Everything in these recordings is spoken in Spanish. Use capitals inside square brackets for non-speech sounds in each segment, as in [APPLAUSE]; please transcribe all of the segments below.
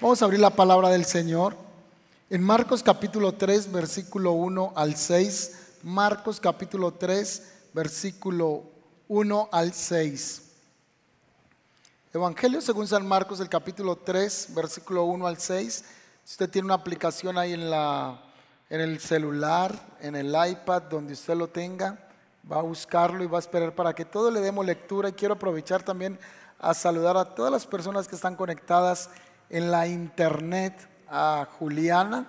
Vamos a abrir la palabra del Señor en Marcos capítulo 3, versículo 1 al 6. Marcos capítulo 3, versículo 1 al 6. Evangelio según San Marcos, el capítulo 3, versículo 1 al 6. Usted tiene una aplicación ahí en, la, en el celular, en el iPad, donde usted lo tenga. Va a buscarlo y va a esperar para que todo le demos lectura. Y quiero aprovechar también a saludar a todas las personas que están conectadas en la internet a Juliana,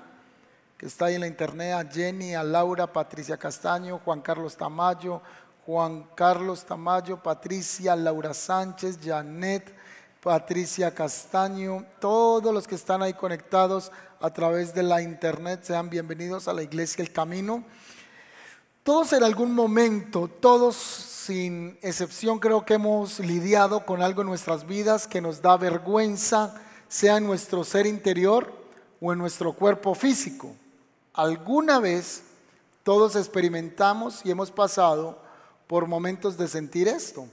que está ahí en la internet, a Jenny, a Laura, Patricia Castaño, Juan Carlos Tamayo, Juan Carlos Tamayo, Patricia, Laura Sánchez, Janet, Patricia Castaño, todos los que están ahí conectados a través de la internet, sean bienvenidos a la Iglesia El Camino. Todos en algún momento, todos sin excepción, creo que hemos lidiado con algo en nuestras vidas que nos da vergüenza, sea en nuestro ser interior o en nuestro cuerpo físico. Alguna vez todos experimentamos y hemos pasado por momentos de sentir esto.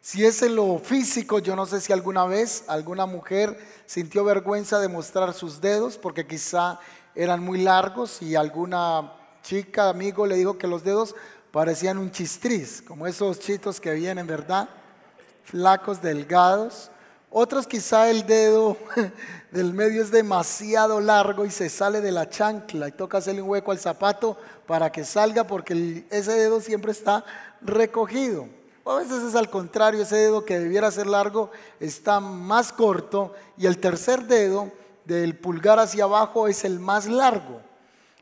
Si es en lo físico, yo no sé si alguna vez alguna mujer sintió vergüenza de mostrar sus dedos porque quizá eran muy largos y alguna chica, amigo le dijo que los dedos parecían un chistriz, como esos chitos que vienen, ¿verdad? Flacos, delgados. Otros quizá el dedo [LAUGHS] del medio es demasiado largo y se sale de la chancla y toca hacerle un hueco al zapato para que salga porque ese dedo siempre está recogido. O a veces es al contrario, ese dedo que debiera ser largo está más corto y el tercer dedo del pulgar hacia abajo es el más largo.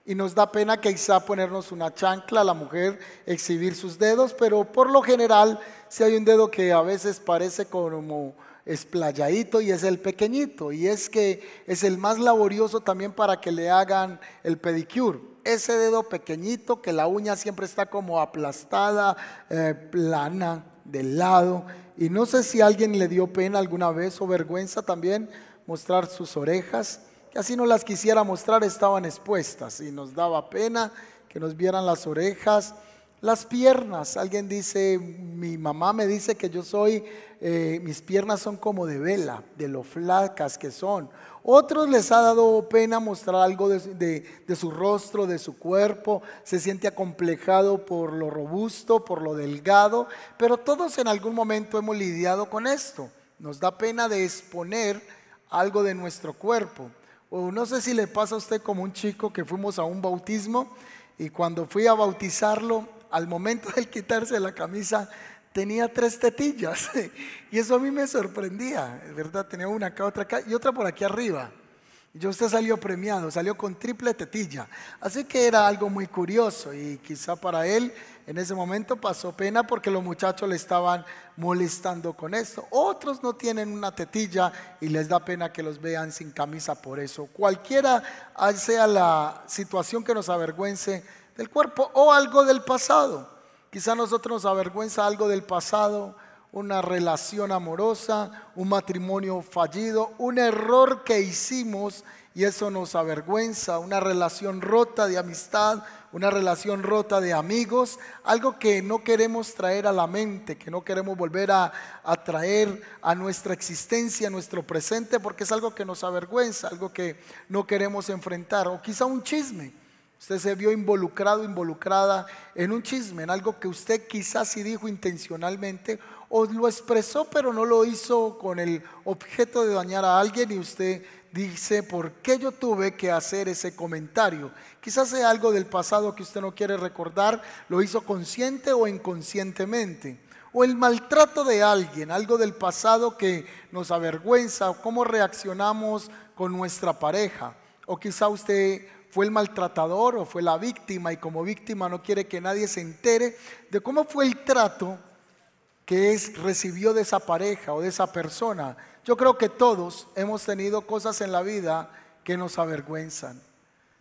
Y nos da pena quizá ponernos una chancla a la mujer, exhibir sus dedos, pero por lo general si hay un dedo que a veces parece como esplayadito y es el pequeñito. Y es que es el más laborioso también para que le hagan el pedicure. Ese dedo pequeñito que la uña siempre está como aplastada, eh, plana, del lado. Y no sé si alguien le dio pena alguna vez o vergüenza también mostrar sus orejas, que así no las quisiera mostrar, estaban expuestas y nos daba pena que nos vieran las orejas las piernas, alguien dice, mi mamá me dice que yo soy, eh, mis piernas son como de vela, de lo flacas que son. Otros les ha dado pena mostrar algo de, de, su rostro, de su cuerpo, se siente acomplejado por lo robusto, por lo delgado, pero todos en algún momento hemos lidiado con esto. Nos da pena de exponer algo de nuestro cuerpo. O no sé si le pasa a usted como un chico que fuimos a un bautismo y cuando fui a bautizarlo, al momento de quitarse la camisa tenía tres tetillas. [LAUGHS] Y eso a mí me sorprendía, ¿verdad? Tenía una acá, otra acá y otra por aquí arriba. Y usted salió premiado, salió con triple tetilla. Así que era algo muy curioso y quizá para él en ese momento pasó pena porque los muchachos le estaban molestando con esto. Otros no tienen una tetilla y les da pena que los vean sin camisa por eso. Cualquiera sea la situación que nos avergüence, del cuerpo o algo del pasado. Quizá nosotros nos avergüenza algo del pasado, una relación amorosa, un matrimonio fallido, un error que hicimos y eso nos avergüenza, una relación rota de amistad, una relación rota de amigos, algo que no queremos traer a la mente, que no queremos volver a, a, traer a nuestra existencia, a nuestro presente, porque es algo que nos avergüenza, algo que no queremos enfrentar, o quizá un chisme Usted se vio involucrado, involucrada en un chisme, en algo que usted quizás sí dijo intencionalmente o lo expresó pero no lo hizo con el objeto de dañar a alguien y usted dice, ¿por qué yo tuve que hacer ese comentario? Quizás sea algo del pasado que usted no quiere recordar, lo hizo consciente o inconscientemente. O el maltrato de alguien, algo del pasado que nos avergüenza, o cómo reaccionamos con nuestra pareja. O quizá usted fue el maltratador o fue la víctima y como víctima no quiere que nadie se entere de cómo fue el trato que es, recibió de esa pareja o de esa persona. Yo creo que todos hemos tenido cosas en la vida que nos avergüenzan,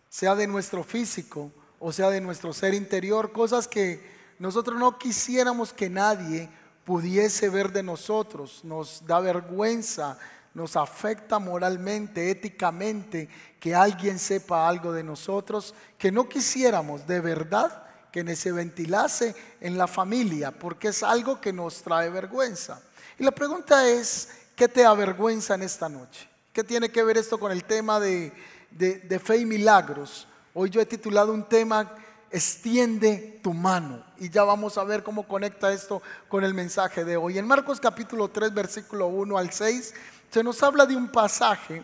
sea de nuestro físico o sea de nuestro ser interior, cosas que nosotros no quisiéramos que nadie pudiese ver de nosotros, nos da vergüenza, nos afecta moralmente, éticamente, que alguien sepa algo de nosotros, que no quisiéramos de verdad que se ventilase en la familia, porque es algo que nos trae vergüenza. Y la pregunta es, ¿qué te avergüenza en esta noche? ¿Qué tiene que ver esto con el tema de, de fe y milagros? Hoy yo he titulado un tema, extiende tu mano. Y ya vamos a ver cómo conecta esto con el mensaje de hoy. En Marcos capítulo 3, versículo 1 al 6, se nos habla de un pasaje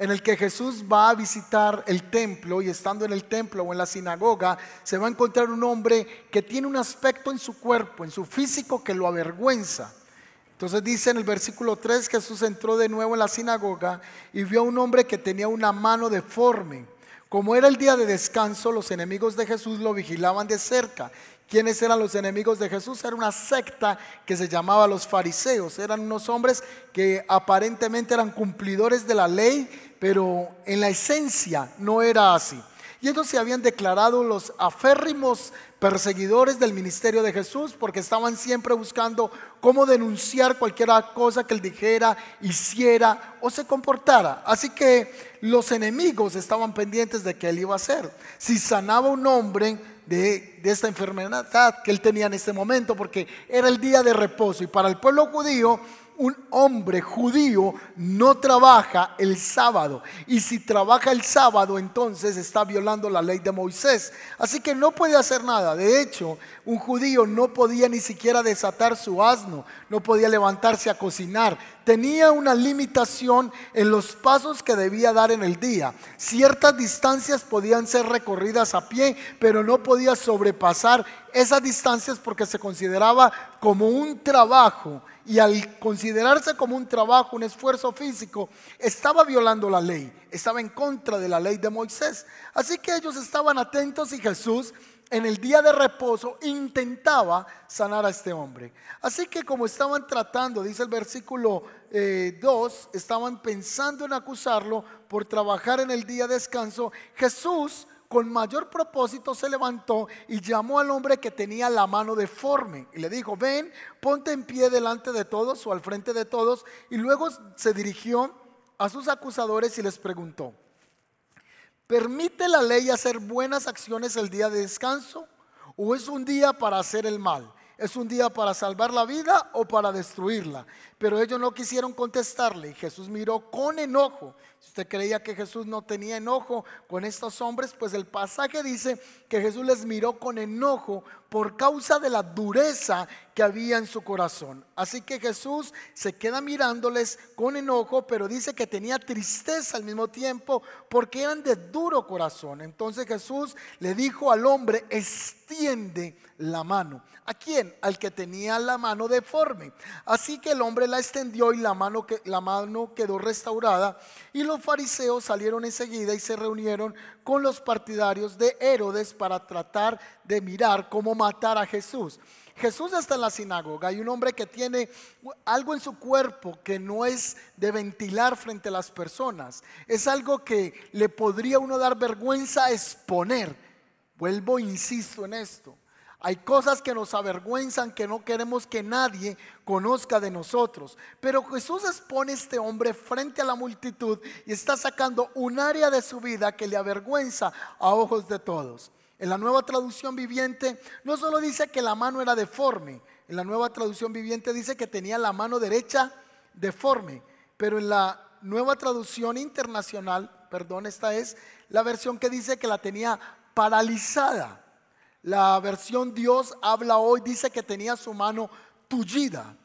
en el que Jesús va a visitar el templo y estando en el templo o en la sinagoga, se va a encontrar un hombre que tiene un aspecto en su cuerpo, en su físico que lo avergüenza. Entonces dice en el versículo 3, Jesús entró de nuevo en la sinagoga y vio a un hombre que tenía una mano deforme. Como era el día de descanso, los enemigos de Jesús lo vigilaban de cerca. ¿Quiénes eran los enemigos de Jesús? Era una secta que se llamaba los fariseos. Eran unos hombres que aparentemente eran cumplidores de la ley, pero en la esencia no era así. Y ellos se habían declarado los aférrimos perseguidores del ministerio de Jesús porque estaban siempre buscando cómo denunciar cualquier cosa que él dijera, hiciera o se comportara. Así que los enemigos estaban pendientes de qué él iba a hacer. Si sanaba un hombre de, esta enfermedad que él tenía en este momento, porque era el día de reposo. Y para el pueblo judío un hombre judío no trabaja el sábado. Y si trabaja el sábado, entonces está violando la ley de Moisés. Así que no puede hacer nada. De hecho, un judío no podía ni siquiera desatar su asno, no podía levantarse a cocinar. Tenía una limitación en los pasos que debía dar en el día. Ciertas distancias podían ser recorridas a pie, pero no podía sobrepasar esas distancias porque se consideraba como un trabajo y al considerarse como un trabajo, un esfuerzo físico, estaba violando la ley, estaba en contra de la ley de Moisés. Así que ellos estaban atentos y Jesús en el día de reposo intentaba sanar a este hombre. Así que como estaban tratando, dice el versículo 2, eh, estaban pensando en acusarlo por trabajar en el día de descanso, Jesús con mayor propósito se levantó y llamó al hombre que tenía la mano deforme y le dijo, ven, ponte en pie delante de todos o al frente de todos. Y luego se dirigió a sus acusadores y les preguntó, ¿permite la ley hacer buenas acciones el día de descanso o es un día para hacer el mal? ¿Es un día para salvar la vida o para destruirla? Pero ellos no quisieron contestarle. Jesús miró con enojo. Si usted creía que Jesús no tenía enojo con estos hombres, pues el pasaje dice que Jesús les miró con enojo por causa de la dureza que había en su corazón. Así que Jesús se queda mirándoles con enojo, pero dice que tenía tristeza al mismo tiempo porque eran de duro corazón. Entonces Jesús le dijo al hombre, extiende la mano. ¿A quién? Al que tenía la mano deforme. Así que el hombre la extendió y la mano, la mano quedó restaurada. Y los fariseos salieron enseguida y se reunieron con los partidarios de Herodes para tratar de mirar cómo matar a Jesús. Jesús está en la sinagoga. Hay un hombre que tiene algo en su cuerpo que no es de ventilar frente a las personas. Es algo que le podría uno dar vergüenza exponer. Vuelvo, insisto en esto. Hay cosas que nos avergüenzan, que no queremos que nadie conozca de nosotros. Pero Jesús expone a este hombre frente a la multitud y está sacando un área de su vida que le avergüenza a ojos de todos. En la nueva traducción viviente no solo dice que la mano era deforme, en la nueva traducción viviente dice que tenía la mano derecha deforme, pero en la nueva traducción internacional, perdón, esta es la versión que dice que la tenía paralizada. La versión Dios habla hoy dice que tenía su mano tullida.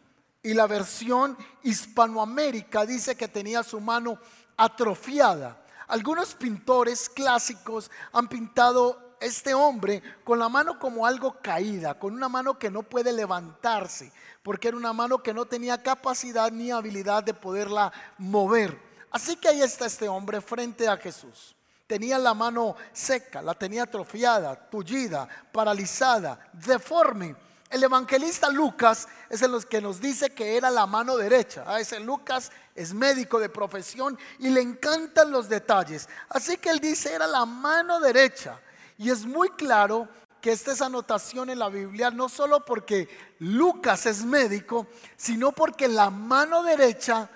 Y la versión Hispanoamérica dice que tenía su mano atrofiada. Algunos pintores clásicos han pintado este hombre con la mano como algo caída, con una mano que no puede levantarse, porque era una mano que no tenía capacidad ni habilidad de poderla mover. Así que ahí está este hombre frente a Jesús. Tenía la mano seca, la tenía atrofiada, tullida, paralizada, deforme. El evangelista Lucas es el que nos dice que era la mano derecha. Ah, ese Lucas es médico de profesión y le encantan los detalles. Así que él dice era la mano derecha. Y es muy claro que esta es anotación en la Biblia no solo porque Lucas es médico, sino porque la mano derecha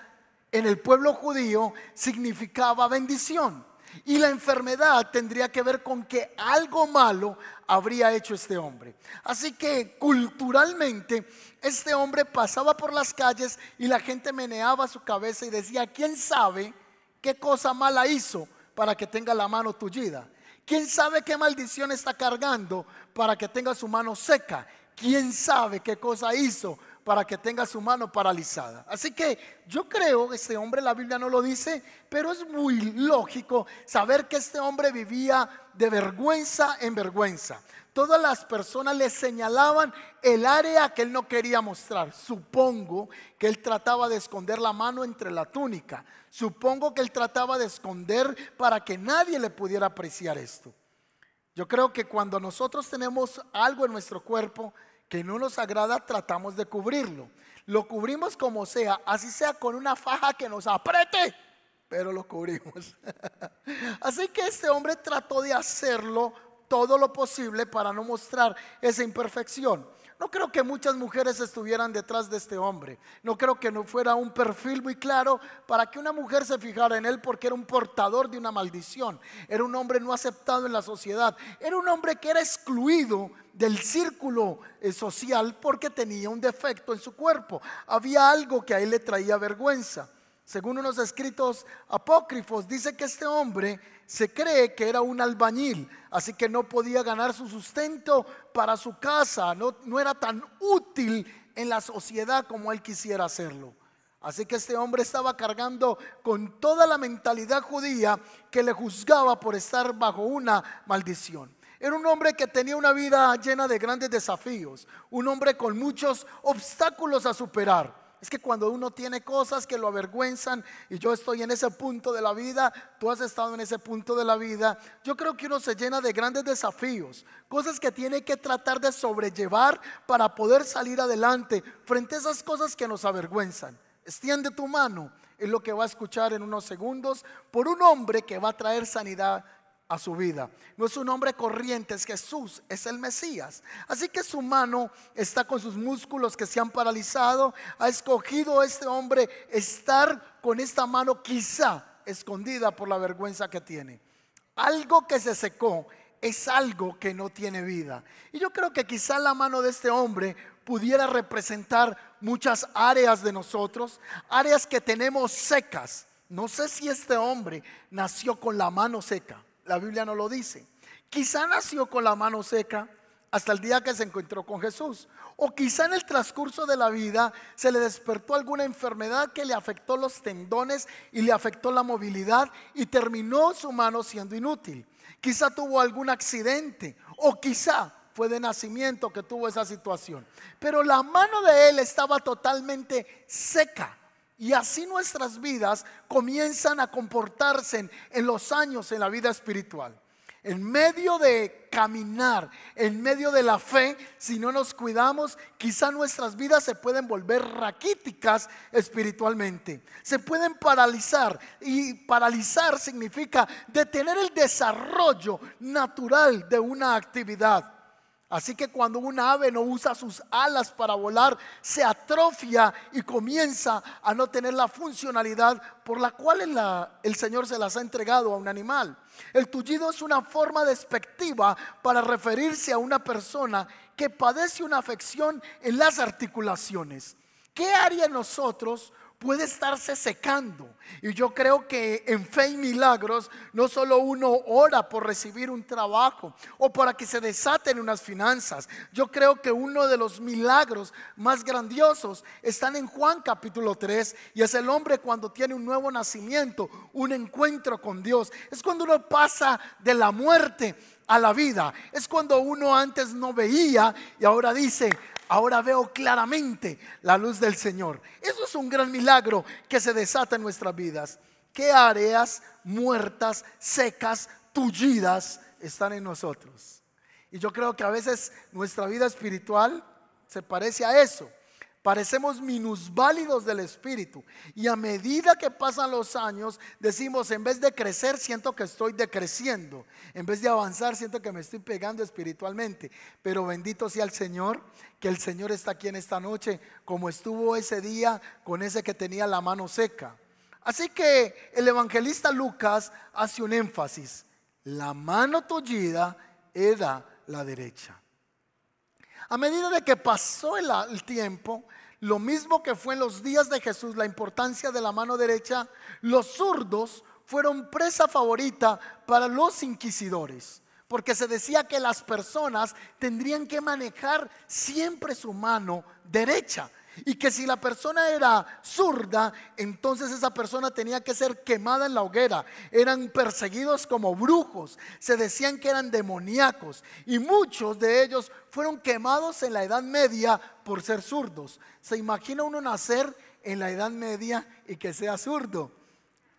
en el pueblo judío significaba bendición. Y la enfermedad tendría que ver con que algo malo habría hecho este hombre. Así que culturalmente este hombre pasaba por las calles y la gente meneaba su cabeza y decía, ¿quién sabe ¿Qué cosa mala hizo para que tenga la mano tullida? ¿Quién sabe qué maldición está cargando para que tenga su mano seca? ¿Quién sabe qué cosa hizo para que tenga su mano paralizada? Así que yo creo, este hombre, la Biblia no lo dice, pero es muy lógico saber que este hombre vivía de vergüenza en vergüenza. Todas las personas le señalaban el área que él no quería mostrar. Supongo que él trataba de esconder la mano entre la túnica. Supongo que él trataba de esconder para que nadie le pudiera apreciar esto. Yo creo que cuando nosotros tenemos algo en nuestro cuerpo que no nos agrada, tratamos de cubrirlo. Lo cubrimos como sea, así sea con una faja que nos apriete, pero lo cubrimos. [LAUGHS] así que este hombre trató de hacerlo todo lo posible para no mostrar esa imperfección. No creo que muchas mujeres estuvieran detrás de este hombre. No creo que no fuera un perfil muy claro para que una mujer se fijara en él porque era un portador de una maldición. Era un hombre no aceptado en la sociedad. Era un hombre que era excluido del círculo eh, social porque tenía un defecto en su cuerpo. Había algo que a él le traía vergüenza. Según unos escritos apócrifos, dice que este hombre se cree que era un albañil, así que no podía ganar su sustento para su casa, no, no era tan útil en la sociedad como él quisiera hacerlo. Así que este hombre estaba cargando con toda la mentalidad judía que le juzgaba por estar bajo una maldición. Era un hombre que tenía una vida llena de grandes desafíos, un hombre con muchos obstáculos a superar. Es que cuando uno tiene cosas que lo avergüenzan y yo estoy en ese punto de la vida, tú has estado en ese punto de la vida, yo creo que uno se llena de grandes desafíos, cosas que tiene que tratar de sobrellevar para poder salir adelante frente a esas cosas que nos avergüenzan. Extiende tu mano, es lo que va a escuchar en unos segundos por un hombre que va a traer sanidad a su vida. No es un hombre corriente, es Jesús, es el Mesías. Así que su mano está con sus músculos que se han paralizado. Ha escogido este hombre estar con esta mano quizá escondida por la vergüenza que tiene. Algo que se secó es algo que no tiene vida. Y yo creo que quizá la mano de este hombre pudiera representar muchas áreas de nosotros, áreas que tenemos secas. No sé si este hombre nació con la mano seca. La Biblia no lo dice. Quizá nació con la mano seca hasta el día que se encontró con Jesús. O quizá en el transcurso de la vida se le despertó alguna enfermedad que le afectó los tendones y le afectó la movilidad y terminó su mano siendo inútil. Quizá tuvo algún accidente o quizá fue de nacimiento que tuvo esa situación. Pero la mano de él estaba totalmente seca. Y así nuestras vidas comienzan a comportarse en, los años en la vida espiritual. En medio de caminar, en medio de la fe, si no nos cuidamos, quizá nuestras vidas se pueden volver raquíticas espiritualmente. Se pueden paralizar. Y paralizar significa detener el desarrollo natural de una actividad. Así que cuando un ave no usa sus alas para volar, se atrofia y comienza a no tener la funcionalidad por la cual el Señor se las ha entregado a un animal. El tullido es una forma despectiva para referirse a una persona que padece una afección en las articulaciones. ¿Qué haría nosotros puede estarse secando. Y yo creo que en fe y milagros no solo uno ora por recibir un trabajo o para que se desaten unas finanzas. Yo creo que uno de los milagros más grandiosos están en Juan capítulo 3 y es el hombre cuando tiene un nuevo nacimiento, un encuentro con Dios. Es cuando uno pasa de la muerte a la vida. Es cuando uno antes no veía y ahora dice, ahora veo claramente la luz del Señor. Eso es un gran milagro que se desata en nuestras vidas. ¿Qué áreas muertas, secas, tullidas están en nosotros? Y yo creo que a veces nuestra vida espiritual se parece a eso. Parecemos minusválidos del espíritu. Y a medida que pasan los años, decimos, en vez de crecer, siento que estoy decreciendo. En vez de avanzar, siento que me estoy pegando espiritualmente. Pero bendito sea el Señor, que el Señor está aquí en esta noche, como estuvo ese día con ese que tenía la mano seca. Así que el evangelista Lucas hace un énfasis. La mano tullida era la derecha. A medida de que pasó el, tiempo, lo mismo que fue en los días de Jesús, la importancia de la mano derecha, los zurdos fueron presa favorita para los inquisidores, porque se decía que las personas tendrían que manejar siempre su mano derecha y que si la persona era zurda, entonces esa persona tenía que ser quemada en la hoguera. Eran perseguidos como brujos, se decían que eran demoníacos y muchos de ellos fueron quemados en la Edad Media por ser zurdos. ¿Se imagina uno nacer en la Edad Media y que sea zurdo?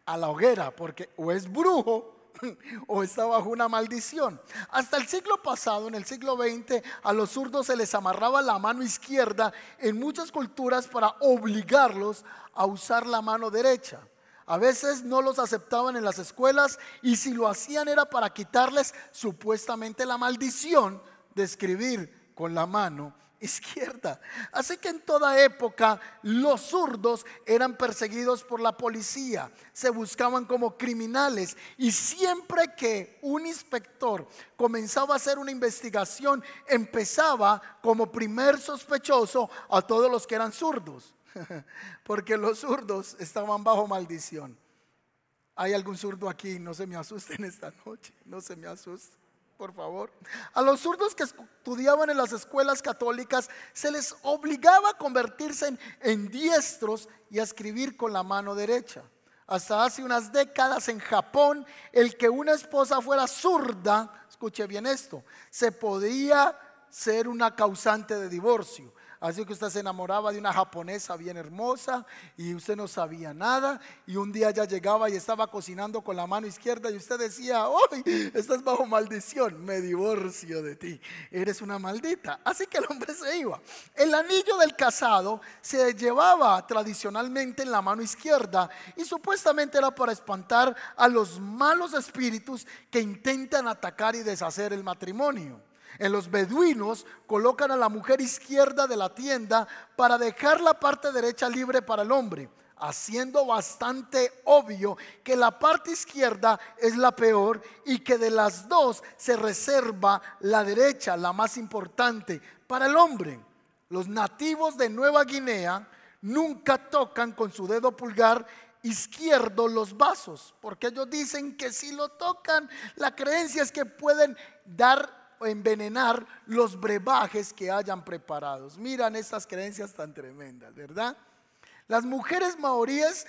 A la hoguera, porque o es brujo [LAUGHS] o está bajo una maldición. Hasta el siglo pasado, en el siglo XX, a los zurdos se les amarraba la mano izquierda en muchas culturas para obligarlos a usar la mano derecha. A veces no los aceptaban en las escuelas y si lo hacían era para quitarles supuestamente la maldición de escribir con la mano izquierda. Así que en toda época los zurdos eran perseguidos por la policía, se buscaban como criminales y siempre que un inspector comenzaba a hacer una investigación, empezaba como primer sospechoso a todos los que eran zurdos, [LAUGHS] porque los zurdos estaban bajo maldición. ¿Hay algún zurdo aquí? No se me asusten esta noche, no se me asusten por favor. A los zurdos que estudiaban en las escuelas católicas se les obligaba a convertirse en, diestros y a escribir con la mano derecha. Hasta hace unas décadas en Japón, el que una esposa fuera zurda, escuche bien esto, se podía ser una causante de divorcio. Así que usted se enamoraba de una japonesa bien hermosa y usted no sabía nada. Y un día ya llegaba y estaba cocinando con la mano izquierda y usted decía, ¡ay! Estás bajo maldición, me divorcio de ti. Eres una maldita. Así que el hombre se iba. El anillo del casado se llevaba tradicionalmente en la mano izquierda y supuestamente era para espantar a los malos espíritus que intentan atacar y deshacer el matrimonio. En los beduinos colocan a la mujer izquierda de la tienda para dejar la parte derecha libre para el hombre, haciendo bastante obvio que la parte izquierda es la peor y que de las dos se reserva la derecha, la más importante, para el hombre. Los nativos de Nueva Guinea nunca tocan con su dedo pulgar izquierdo los vasos, porque ellos dicen que si lo tocan, la creencia es que pueden dar envenenar los brebajes que hayan preparados. Miran estas creencias tan tremendas, ¿verdad? Las mujeres maoríes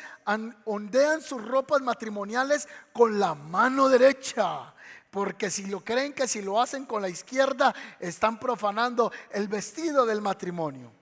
ondean sus ropas matrimoniales con la mano derecha, porque si lo creen que si lo hacen con la izquierda, están profanando el vestido del matrimonio.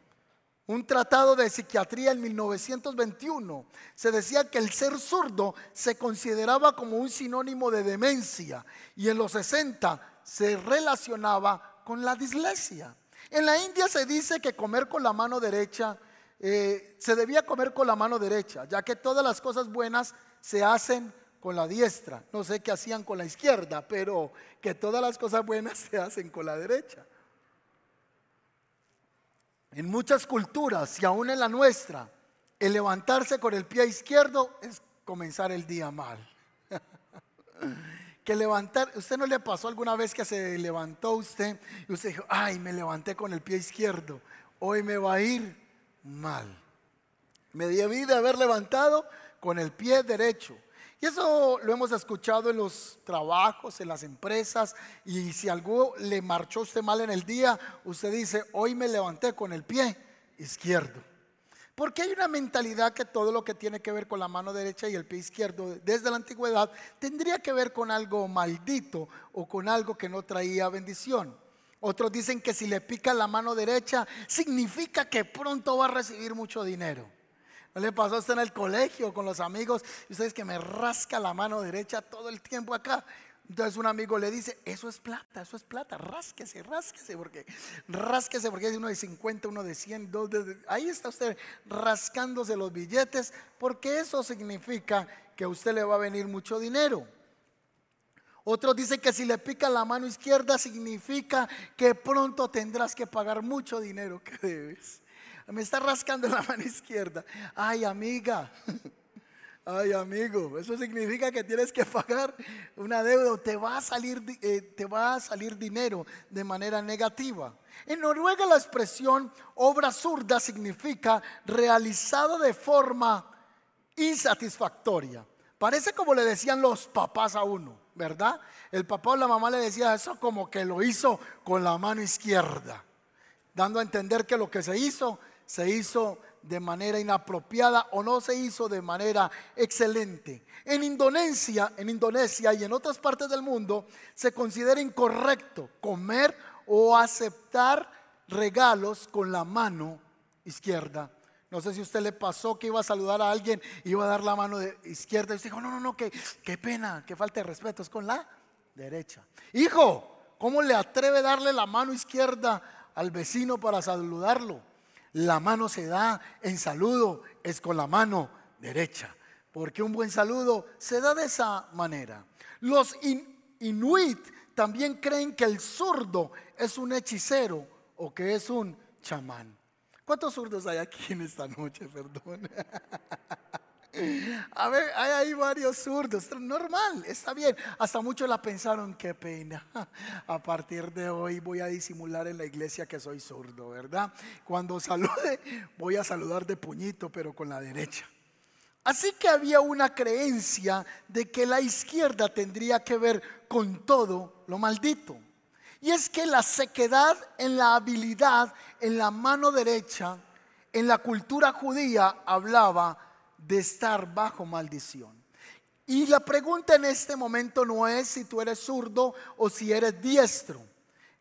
Un tratado de psiquiatría en 1921 se decía que el ser zurdo se consideraba como un sinónimo de demencia y en los 60 se relacionaba con la dislexia. En la India se dice que comer con la mano derecha, eh, se debía comer con la mano derecha, ya que todas las cosas buenas se hacen con la diestra. No sé qué hacían con la izquierda, pero que todas las cosas buenas se hacen con la derecha. En muchas culturas y aún en la nuestra, el levantarse con el pie izquierdo es comenzar el día mal. [LAUGHS] que levantar, ¿usted no le pasó alguna vez que se levantó usted y usted dijo, ay, me levanté con el pie izquierdo, hoy me va a ir mal? Me debí de haber levantado con el pie derecho. Y eso lo hemos escuchado en los trabajos, en las empresas. Y si algo le marchó usted mal en el día, usted dice, hoy me levanté con el pie izquierdo. Porque hay una mentalidad que todo lo que tiene que ver con la mano derecha y el pie izquierdo desde la antigüedad tendría que ver con algo maldito o con algo que no traía bendición. Otros dicen que si le pica la mano derecha significa que pronto va a recibir mucho dinero. ¿No le pasó a usted en el colegio con los amigos? Y ustedes que me rasca la mano derecha todo el tiempo acá. Entonces un amigo le dice, eso es plata, eso es plata, rásquese, rásquese, porque rásquese, porque es uno de 50, uno de 100, dos de... Ahí está usted rascándose los billetes, porque eso significa que a usted le va a venir mucho dinero. Otros dicen que si le pica la mano izquierda significa que pronto tendrás que pagar mucho dinero [LAUGHS] que debes. Me está rascando la mano izquierda. Ay, amiga. Ay, amigo, eso significa que tienes que pagar una deuda, te va a salir, eh, te va a salir dinero de manera negativa. En Noruega la expresión obra zurda significa realizado de forma insatisfactoria. Parece como le decían los papás a uno, ¿verdad? El papá o la mamá le decía eso como que lo hizo con la mano izquierda, dando a entender que lo que se hizo, se hizo de manera inapropiada o no se hizo de manera excelente. En Indonesia, en Indonesia y en otras partes del mundo se considera incorrecto comer o aceptar regalos con la mano izquierda. No sé si usted le pasó que iba a saludar a alguien, iba a dar la mano de izquierda y usted dijo, no, no, no, que, qué pena, que falta de respeto, es con la derecha. Hijo, ¿cómo le atreve darle la mano izquierda al vecino para saludarlo? La mano se da en saludo, es con la mano derecha, porque un buen saludo se da de esa manera. Los inuit también creen que el zurdo es un hechicero o que es un chamán. ¿Cuántos zurdos hay aquí en esta noche? [LAUGHS] Perdón. A ver, hay varios zurdos. Normal, está bien. Hasta muchos la pensaron, qué pena. A partir de hoy voy a disimular en la iglesia que soy zurdo, ¿verdad? Cuando salude, voy a saludar de puñito, pero con la derecha. Así que había una creencia de que la izquierda tendría que ver con todo lo maldito. Y es que la sequedad en la habilidad, en la mano derecha, en la cultura judía hablaba de estar bajo maldición. Y la pregunta en este momento no es si tú eres zurdo o si eres diestro.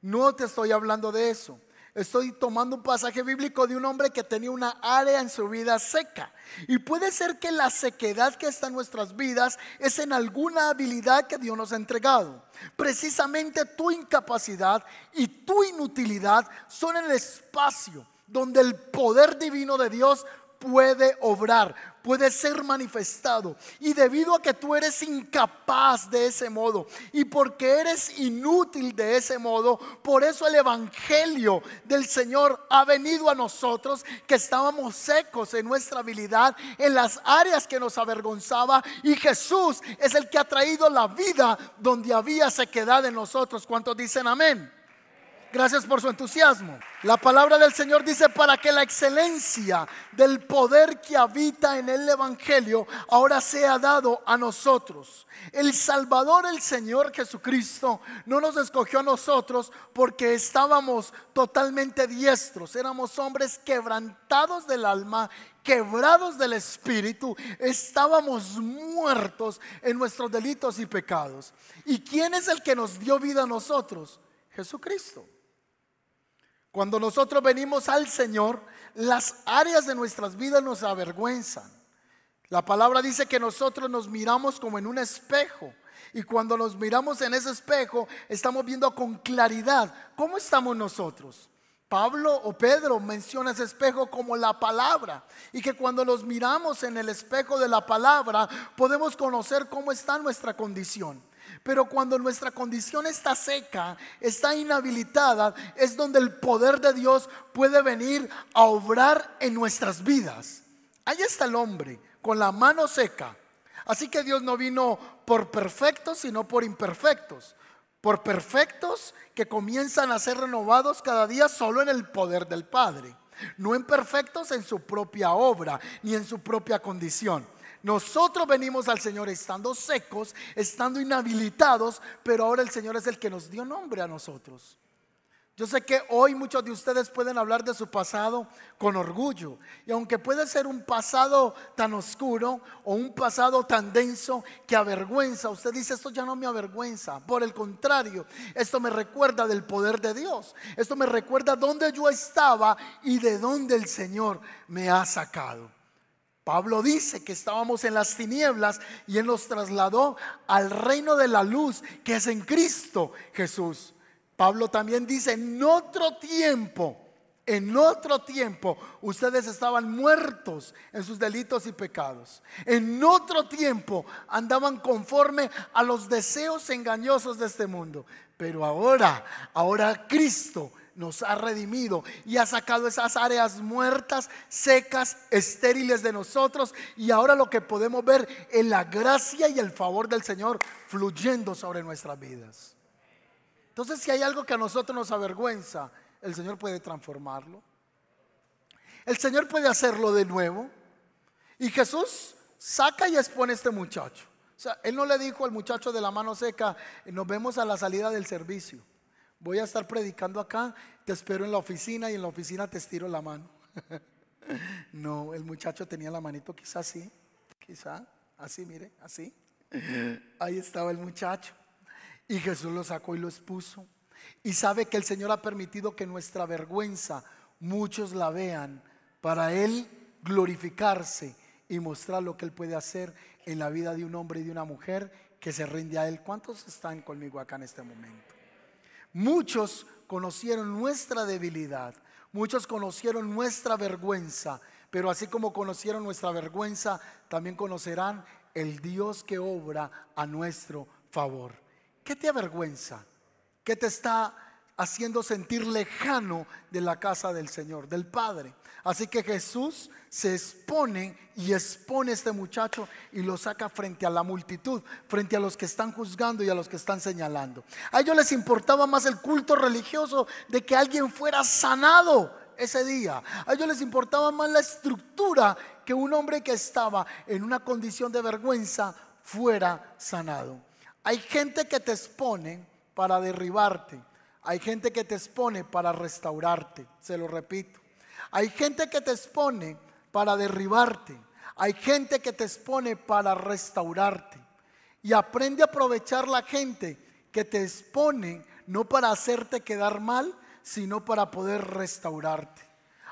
No te estoy hablando de eso. Estoy tomando un pasaje bíblico de un hombre que tenía una área en su vida seca. Y puede ser que la sequedad que está en nuestras vidas es en alguna habilidad que Dios nos ha entregado. Precisamente tu incapacidad y tu inutilidad son el espacio donde el poder divino de Dios puede obrar, puede ser manifestado. Y debido a que tú eres incapaz de ese modo y porque eres inútil de ese modo, por eso el Evangelio del Señor ha venido a nosotros que estábamos secos en nuestra habilidad, en las áreas que nos avergonzaba. Y Jesús es el que ha traído la vida donde había sequedad en nosotros. ¿Cuántos dicen amén? Gracias por su entusiasmo. La palabra del Señor dice para que la excelencia del poder que habita en el Evangelio ahora sea dado a nosotros. El Salvador, el Señor Jesucristo, no nos escogió a nosotros porque estábamos totalmente diestros. Éramos hombres quebrantados del alma, quebrados del espíritu. Estábamos muertos en nuestros delitos y pecados. ¿Y quién es el que nos dio vida a nosotros? Jesucristo. Cuando nosotros venimos al Señor, las áreas de nuestras vidas nos avergüenzan. La palabra dice que nosotros nos miramos como en un espejo. Y cuando nos miramos en ese espejo, estamos viendo con claridad cómo estamos nosotros. Pablo o Pedro menciona ese espejo como la palabra y que cuando nos miramos en el espejo de la palabra podemos conocer cómo está nuestra condición. Pero cuando nuestra condición está seca, está inhabilitada, es donde el poder de Dios puede venir a obrar en nuestras vidas. Ahí está el hombre con la mano seca. Así que Dios no vino por perfectos, sino por imperfectos. Por perfectos que comienzan a ser renovados cada día solo en el poder del Padre. No en perfectos en su propia obra ni en su propia condición. Nosotros venimos al Señor estando secos, estando inhabilitados, pero ahora el Señor es el que nos dio nombre a nosotros. Yo sé que hoy muchos de ustedes pueden hablar de su pasado con orgullo. Y aunque puede ser un pasado tan oscuro o un pasado tan denso que avergüenza, usted dice, esto ya no me avergüenza. Por el contrario, esto me recuerda del poder de Dios. Esto me recuerda dónde yo estaba y de dónde el Señor me ha sacado. Pablo dice que estábamos en las tinieblas y Él nos trasladó al reino de la luz que es en Cristo Jesús. Pablo también dice, en otro tiempo, en otro tiempo ustedes estaban muertos en sus delitos y pecados. En otro tiempo andaban conforme a los deseos engañosos de este mundo. Pero ahora, ahora Cristo nos ha redimido y ha sacado esas áreas muertas, secas, estériles de nosotros. Y ahora lo que podemos ver es la gracia y el favor del Señor fluyendo sobre nuestras vidas. Entonces, si hay algo que a nosotros nos avergüenza, el Señor puede transformarlo. El Señor puede hacerlo de nuevo. Y Jesús saca y expone a este muchacho. O sea, él no le dijo al muchacho de la mano seca, nos vemos a la salida del servicio. Voy a estar predicando acá, te espero en la oficina y en la oficina te estiro la mano. [LAUGHS] no, el muchacho tenía la manito quizá así, quizá así, mire, así. Ahí estaba el muchacho. Y Jesús lo sacó y lo expuso. Y sabe que el Señor ha permitido que nuestra vergüenza muchos la vean para Él glorificarse y mostrar lo que Él puede hacer en la vida de un hombre y de una mujer que se rinde a Él. ¿Cuántos están conmigo acá en este momento? Muchos conocieron nuestra debilidad, muchos conocieron nuestra vergüenza, pero así como conocieron nuestra vergüenza, también conocerán el Dios que obra a nuestro favor. ¿Qué te avergüenza? ¿Qué te está haciendo sentir lejano de la casa del Señor, del Padre? Así que Jesús se expone y expone a este muchacho y lo saca frente a la multitud, frente a los que están juzgando y a los que están señalando. A ellos les importaba más el culto religioso de que alguien fuera sanado ese día. A ellos les importaba más la estructura que un hombre que estaba en una condición de vergüenza fuera sanado. Hay gente que te expone para derribarte. Hay gente que te expone para restaurarte. Se lo repito. Hay gente que te expone para derribarte. Hay gente que te expone para restaurarte. Y aprende a aprovechar la gente que te expone no para hacerte quedar mal, sino para poder restaurarte.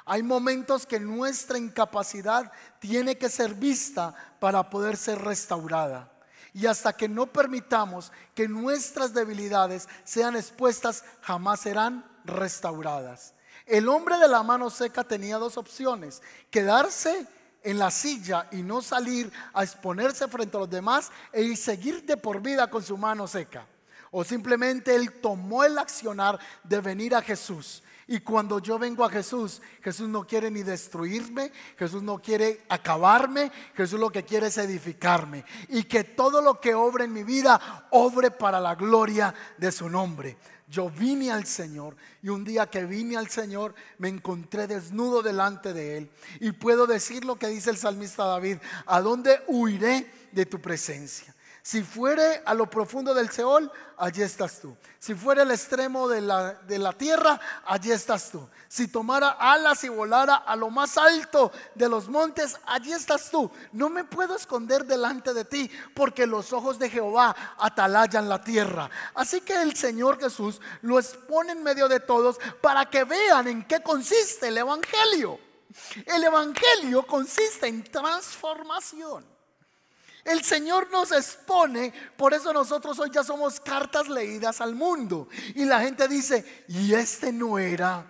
Hay momentos que nuestra incapacidad tiene que ser vista para poder ser restaurada. Y hasta que no permitamos que nuestras debilidades sean expuestas, jamás serán restauradas. El hombre de la mano seca tenía dos opciones, quedarse en la silla y no salir a exponerse frente a los demás e seguir de por vida con su mano seca. O simplemente él tomó el accionar de venir a Jesús. Y cuando yo vengo a Jesús, Jesús no quiere ni destruirme, Jesús no quiere acabarme, Jesús lo que quiere es edificarme. Y que todo lo que obre en mi vida, obre para la gloria de su nombre yo vine al Señor y un día que vine al Señor me encontré desnudo delante de Él. Y puedo decir lo que dice el salmista David, ¿a dónde huiré de tu presencia? Si fuere a lo profundo del Seol, allí estás tú. Si fuere al extremo de la, de la tierra, allí estás tú. Si tomara alas y volara a lo más alto de los montes, allí estás tú. No me puedo esconder delante de ti, porque los ojos de Jehová atalayan la tierra. Así que el Señor Jesús lo expone en medio de todos para que vean en qué consiste el Evangelio. El Evangelio consiste en transformación. El Señor nos expone, por eso nosotros hoy ya somos cartas leídas al mundo. Y la gente dice, ¿y este no era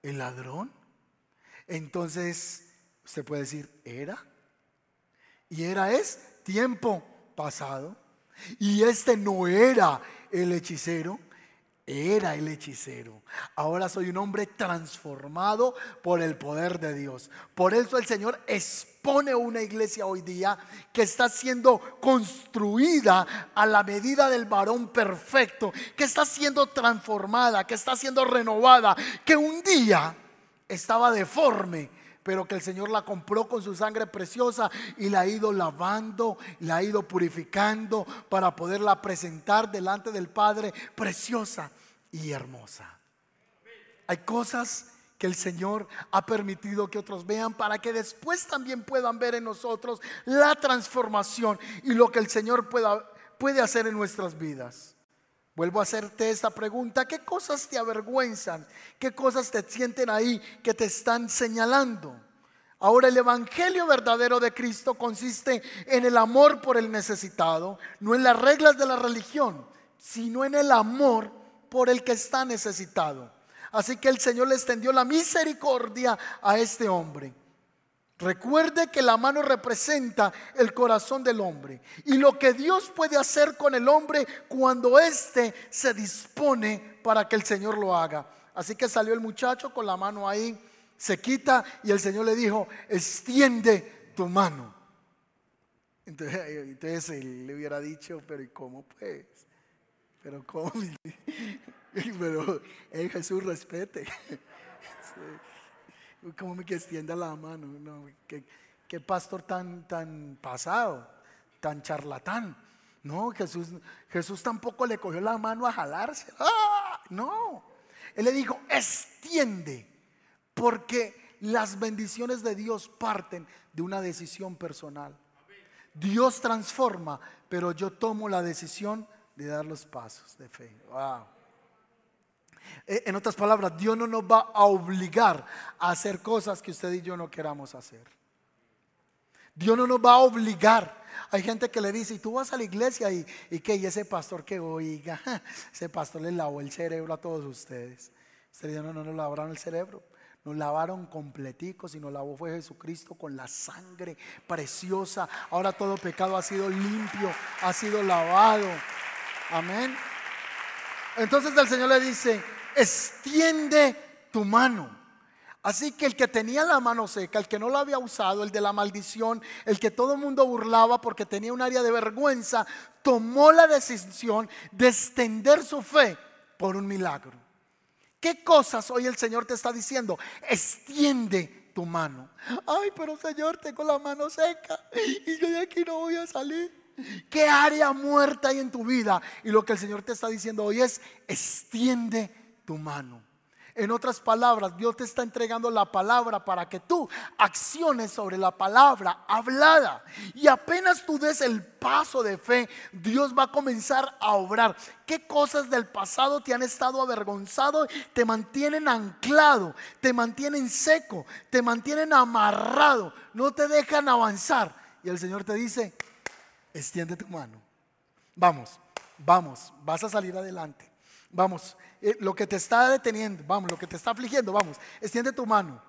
el ladrón? Entonces, usted puede decir, ¿era? Y era es tiempo pasado. Y este no era el hechicero era el hechicero. Ahora soy un hombre transformado por el poder de Dios. Por eso el Señor expone una iglesia hoy día que está siendo construida a la medida del varón perfecto, que está siendo transformada, que está siendo renovada, que un día estaba deforme pero que el Señor la compró con su sangre preciosa y la ha ido lavando, la ha ido purificando para poderla presentar delante del Padre preciosa y hermosa. Hay cosas que el Señor ha permitido que otros vean para que después también puedan ver en nosotros la transformación y lo que el Señor pueda, puede hacer en nuestras vidas. Vuelvo a hacerte esta pregunta, ¿qué cosas te avergüenzan? ¿Qué cosas te sienten ahí que te están señalando? Ahora el Evangelio verdadero de Cristo consiste en el amor por el necesitado, no en las reglas de la religión, sino en el amor por el que está necesitado. Así que el Señor le extendió la misericordia a este hombre. Recuerde que la mano representa el corazón del hombre y lo que Dios puede hacer con el hombre cuando éste se dispone para que el Señor lo haga. Así que salió el muchacho con la mano ahí, se quita y el Señor le dijo, extiende tu mano. Entonces, entonces él le hubiera dicho, pero ¿y cómo pues? Pero ¿cómo? [LAUGHS] pero Jesús respete. [LAUGHS] como me que extienda la mano? No, ¿qué, pastor tan, tan pasado, tan charlatán. No, Jesús, Jesús tampoco le cogió la mano a jalarse. ¡Ah! No, él le dijo, extiende, porque las bendiciones de Dios parten de una decisión personal. Dios transforma, pero yo tomo la decisión de dar los pasos de fe. Wow. Eh, en otras palabras, Dios no nos va a obligar a hacer cosas que usted y yo no queramos hacer. Dios no nos va a obligar. Hay gente que le dice, y tú vas a la iglesia y, que y ese pastor que oiga, [LAUGHS] ese pastor le lavó el cerebro a todos ustedes. Usted dice, no, no nos lavaron el cerebro. Nos lavaron completicos y nos lavó fue Jesucristo con la sangre preciosa. Ahora todo pecado ha sido limpio, ha sido lavado. Amén. Entonces el Señor le dice, extiende tu mano. Así que el que tenía la mano seca, el que no la había usado, el de la maldición, el que todo el mundo burlaba porque tenía un área de vergüenza, tomó la decisión de extender su fe por un milagro. ¿Qué cosas hoy el Señor te está diciendo? Extiende tu mano. Ay, pero Señor, tengo la mano seca y yo de aquí no voy a salir. ¿Qué área muerta hay en tu vida? Y lo que el Señor te está diciendo hoy es, extiende tu mano. En otras palabras, Dios te está entregando la palabra para que tú acciones sobre la palabra hablada. Y apenas tú des el paso de fe, Dios va a comenzar a obrar. ¿Qué cosas del pasado te han estado avergonzado? Te mantienen anclado, te mantienen seco, te mantienen amarrado, no te dejan avanzar. Y el Señor te dice, extiende tu mano. Vamos, vamos, vas a salir adelante. Vamos, eh, lo que te está deteniendo, vamos, lo que te está afligiendo, vamos, extiende tu mano.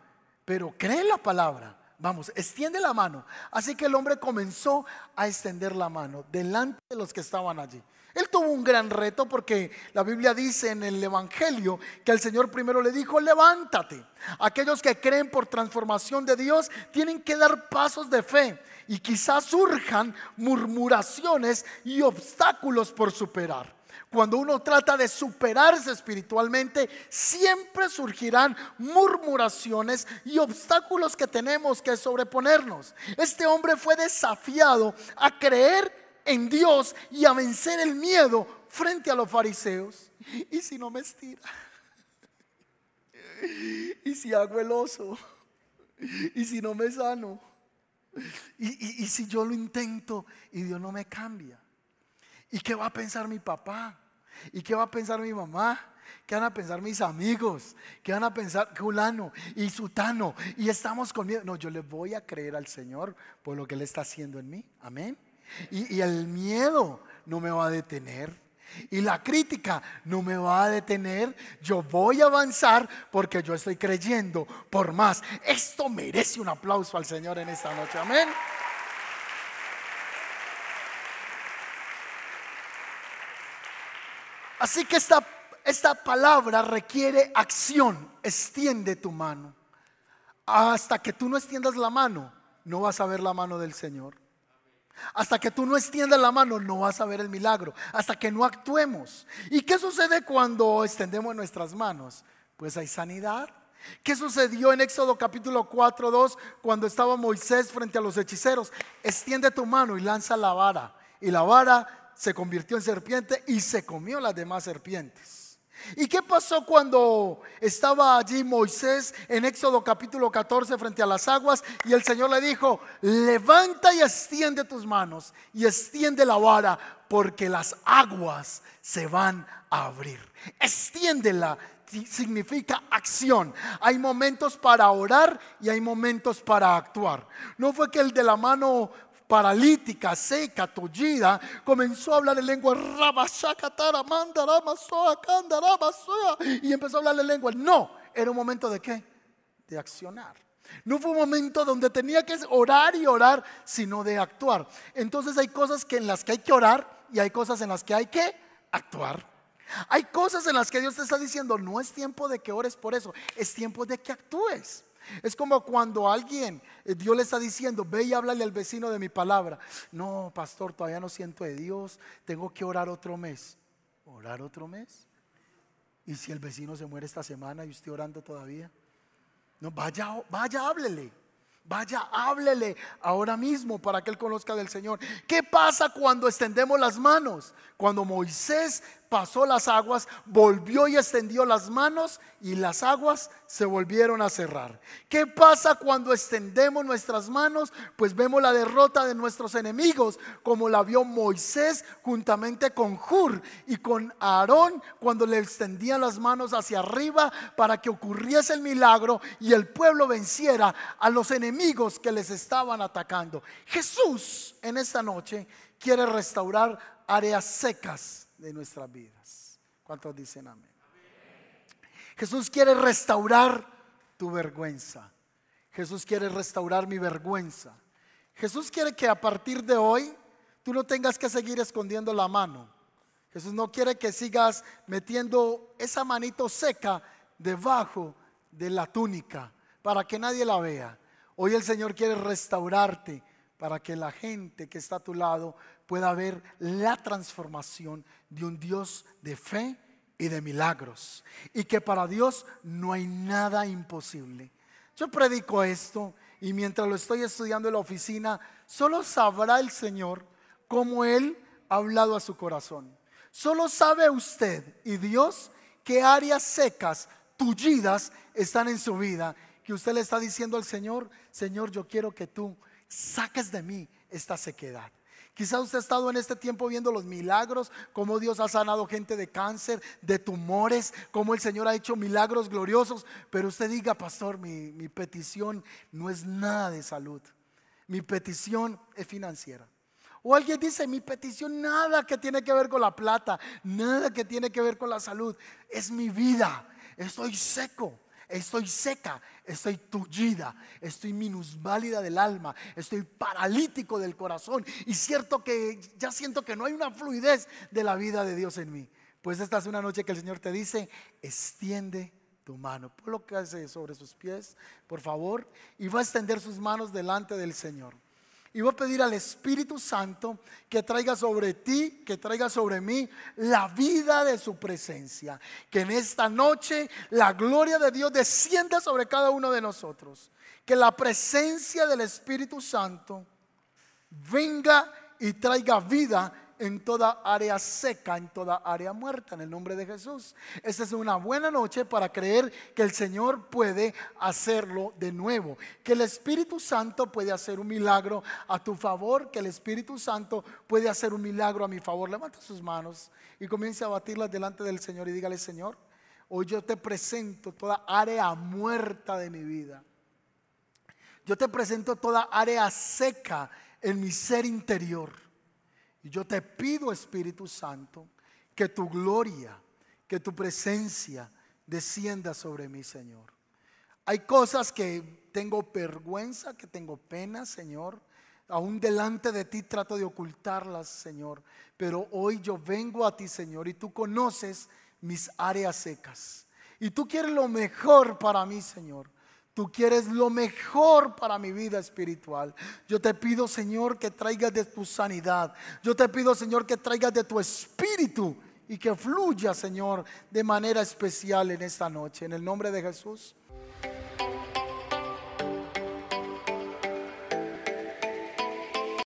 Pero cree en la palabra, vamos, extiende la mano. Así que el hombre comenzó a extender la mano delante de los que estaban allí. Él tuvo un gran reto porque la Biblia dice en el Evangelio que el Señor primero le dijo, levántate. Aquellos que creen por transformación de Dios tienen que dar pasos de fe y quizás surjan murmuraciones y obstáculos por superar. Cuando uno trata de superarse espiritualmente, siempre surgirán murmuraciones y obstáculos que tenemos que sobreponernos. Este hombre fue desafiado a creer en Dios y a vencer el miedo frente a los fariseos. ¿Y si no me estira? [LAUGHS] ¿Y si hago el oso? ¿Y si no me sano? ¿Y, y si yo lo intento y Dios no me cambia? ¿Y qué va a pensar mi papá? ¿Y qué va a pensar mi mamá? ¿Qué van a pensar mis amigos? ¿Qué van a pensar Julano y Sutano? Y estamos con miedo. No, yo le voy a creer al Señor por lo que Él está haciendo en mí. Amén. Y, y el miedo no me va a detener. Y la crítica no me va a detener. Yo voy a avanzar porque yo estoy creyendo por más. Esto merece un aplauso al Señor en esta noche. Amén. Así que esta, esta palabra requiere acción. Extiende tu mano. Hasta que tú no extiendas la mano, no vas a ver la mano del Señor. Hasta que tú no extiendas la mano, no vas a ver el milagro. Hasta que no actuemos. ¿Y qué sucede cuando extendemos nuestras manos? Pues hay sanidad. ¿Qué sucedió en Éxodo capítulo 4, 2 cuando estaba Moisés frente a los hechiceros? Extiende tu mano y lanza la vara. Y la vara se convirtió en serpiente y se comió las demás serpientes. ¿Y qué pasó cuando estaba allí Moisés en Éxodo capítulo 14 frente a las aguas y el Señor le dijo, levanta y extiende tus manos y extiende la vara porque las aguas se van a abrir. Extiéndela significa acción. Hay momentos para orar y hay momentos para actuar. No fue que el de la mano paralítica, seca, tullida, comenzó a hablar en lengua y empezó a hablar en lengua. No, era un momento de qué? De accionar. No fue un momento donde tenía que orar y orar, sino de actuar. Entonces hay cosas en las que hay que orar y hay cosas en las que hay que actuar. Hay cosas en las que Dios te está diciendo, no es tiempo de que ores por eso, es tiempo de que actúes. Es como cuando alguien, eh, Dios le está diciendo, ve y háblale al vecino de mi palabra. No, pastor, todavía no siento de Dios, tengo que orar otro mes. ¿Orar otro mes? ¿Y si el vecino se muere esta semana y usted orando todavía? No, vaya, vaya, háblele. Vaya, háblele ahora mismo para que él conozca del Señor. ¿Qué pasa cuando extendemos las manos? Cuando Moisés pasó las aguas, volvió y extendió las manos y las aguas se volvieron a cerrar. ¿Qué pasa cuando extendemos nuestras manos? Pues vemos la derrota de nuestros enemigos, como la vio Moisés juntamente con Jur y con Aarón cuando le extendían las manos hacia arriba para que ocurriese el milagro y el pueblo venciera a los enemigos que les estaban atacando. Jesús en esta noche quiere restaurar áreas secas de nuestras vidas. ¿Cuántos dicen amén? Jesús quiere restaurar tu vergüenza. Jesús quiere restaurar mi vergüenza. Jesús quiere que a partir de hoy tú no tengas que seguir escondiendo la mano. Jesús no quiere que sigas metiendo esa manito seca debajo de la túnica para que nadie la vea. Hoy el Señor quiere restaurarte para que la gente que está a tu lado pueda ver la transformación de un Dios de fe y de milagros. Y que para Dios no hay nada imposible. Yo predico esto y mientras lo estoy estudiando en la oficina, solo sabrá el Señor cómo Él ha hablado a su corazón. Solo sabe usted y Dios qué áreas secas, tullidas están en su vida. Que usted le está diciendo al Señor, Señor, yo quiero que tú saques de mí esta sequedad. Quizá usted ha estado en este tiempo viendo los milagros, cómo Dios ha sanado gente de cáncer, de tumores, cómo el Señor ha hecho milagros gloriosos, pero usted diga, pastor, mi, mi petición no es nada de salud, mi petición es financiera. O alguien dice, mi petición nada que tiene que ver con la plata, nada que tiene que ver con la salud, es mi vida, estoy seco estoy seca, estoy tullida, estoy minusválida del alma, estoy paralítico del corazón y cierto que ya siento que no hay una fluidez de la vida de Dios en mí. Pues esta es una noche que el Señor te dice, extiende tu mano. Hace sobre sus pies, por favor, y va a extender sus manos delante del Señor. Y voy a pedir al Espíritu Santo que traiga sobre ti, que traiga sobre mí la vida de su presencia. Que en esta noche la gloria de Dios descienda sobre cada uno de nosotros. Que la presencia del Espíritu Santo venga y traiga vida en toda área seca, en toda área muerta, en el nombre de Jesús. Esta es una buena noche para creer que el Señor puede hacerlo de nuevo, que el Espíritu Santo puede hacer un milagro a tu favor, que el Espíritu Santo puede hacer un milagro a mi favor. Levanta sus manos y comience a batirlas delante del Señor y dígale, Señor, hoy yo te presento toda área muerta de mi vida. Yo te presento toda área seca en mi ser interior. Y yo te pido, Espíritu Santo, que tu gloria, que tu presencia descienda sobre mí, Señor. Hay cosas que tengo vergüenza, que tengo pena, Señor. Aún delante de ti trato de ocultarlas, Señor. Pero hoy yo vengo a ti, Señor, y tú conoces mis áreas secas. Y tú quieres lo mejor para mí, Señor. Tú quieres lo mejor para mi vida espiritual. Yo te pido, Señor, que traigas de tu sanidad. Yo te pido, Señor, que traigas de tu espíritu y que fluya, Señor, de manera especial en esta noche. En el nombre de Jesús.